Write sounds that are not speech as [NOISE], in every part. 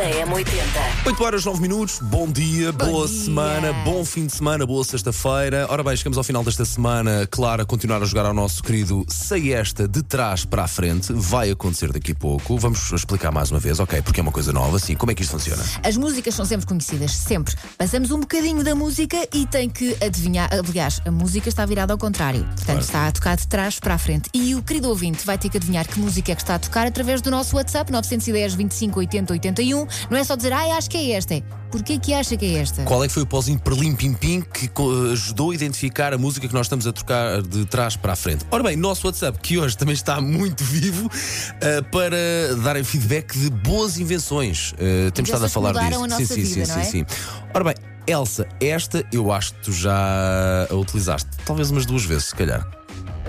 da M80. 8 horas 9 minutos, bom dia, boa dia. semana, bom fim de semana, boa sexta-feira. Ora bem, chegamos ao final desta semana. Claro, a continuar a jogar ao nosso querido Sei Esta de trás para a frente. Vai acontecer daqui a pouco. Vamos explicar mais uma vez, ok? Porque é uma coisa nova, sim. Como é que isto funciona? As músicas são sempre conhecidas, sempre. Passamos um bocadinho da música e tem que adivinhar. Aliás, a música está virada ao contrário. Portanto, Claro. está a tocar de trás para a frente. E o querido ouvinte vai ter que adivinhar que música é que está a tocar através do nosso WhatsApp 910 25 80 81. Não é só dizer, ai, acho que é esta. É, Porquê que acha que é esta? Qual é que foi o pauzinho perlim pim pim que co- ajudou a identificar a música que nós estamos a trocar de trás para a frente? Ora bem, nosso WhatsApp, que hoje também está muito vivo, ah, para darem feedback de boas invenções. Ah, temos estado a falar disso. a sim, nossa sim, vida, sim, não é? sim, sim. Ora bem, Elsa, esta eu acho que tu já a utilizaste. Talvez umas duas vezes, se calhar.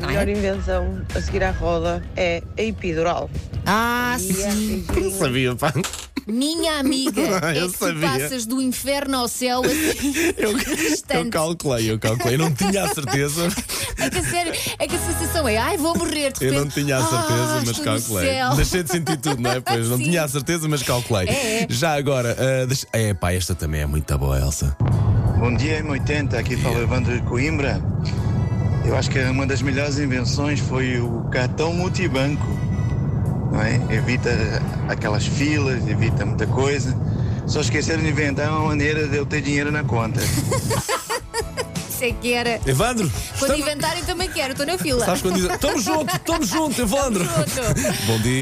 A melhor invenção a seguir à roda é a epidural. Ah, E é sim. beijinho. Sabia, pá. Minha amiga, [LAUGHS] Ah, é eu que tu sabia. passas do inferno ao céu assim. [LAUGHS] Eu, eu calculei, eu calculei. Eu não tinha a certeza. É que a sério, é que a sensação é, ai, vou morrer de Eu repente. não tinha a Ah, certeza, mas estou no calculei. Deixei de sentir tudo, não é? [LAUGHS] Pois não Sim. tinha a certeza, mas calculei. É, é. Já agora, ah, deixa... é pá, esta também é muito boa, Elsa. Bom dia, M80. Aqui fala Evandro de Coimbra. Eu acho que uma das melhores invenções foi o cartão multibanco. Não é? Evita aquelas filas, evita muita coisa. Só esqueceram de inventar uma maneira de eu ter dinheiro na conta. [LAUGHS] Isso é que era. Evandro, Quando estamos... inventarem também quero, estou na fila. sabes quando diz. Tamo junto, tamo junto, Evandro. Junto. [LAUGHS] Bom dia.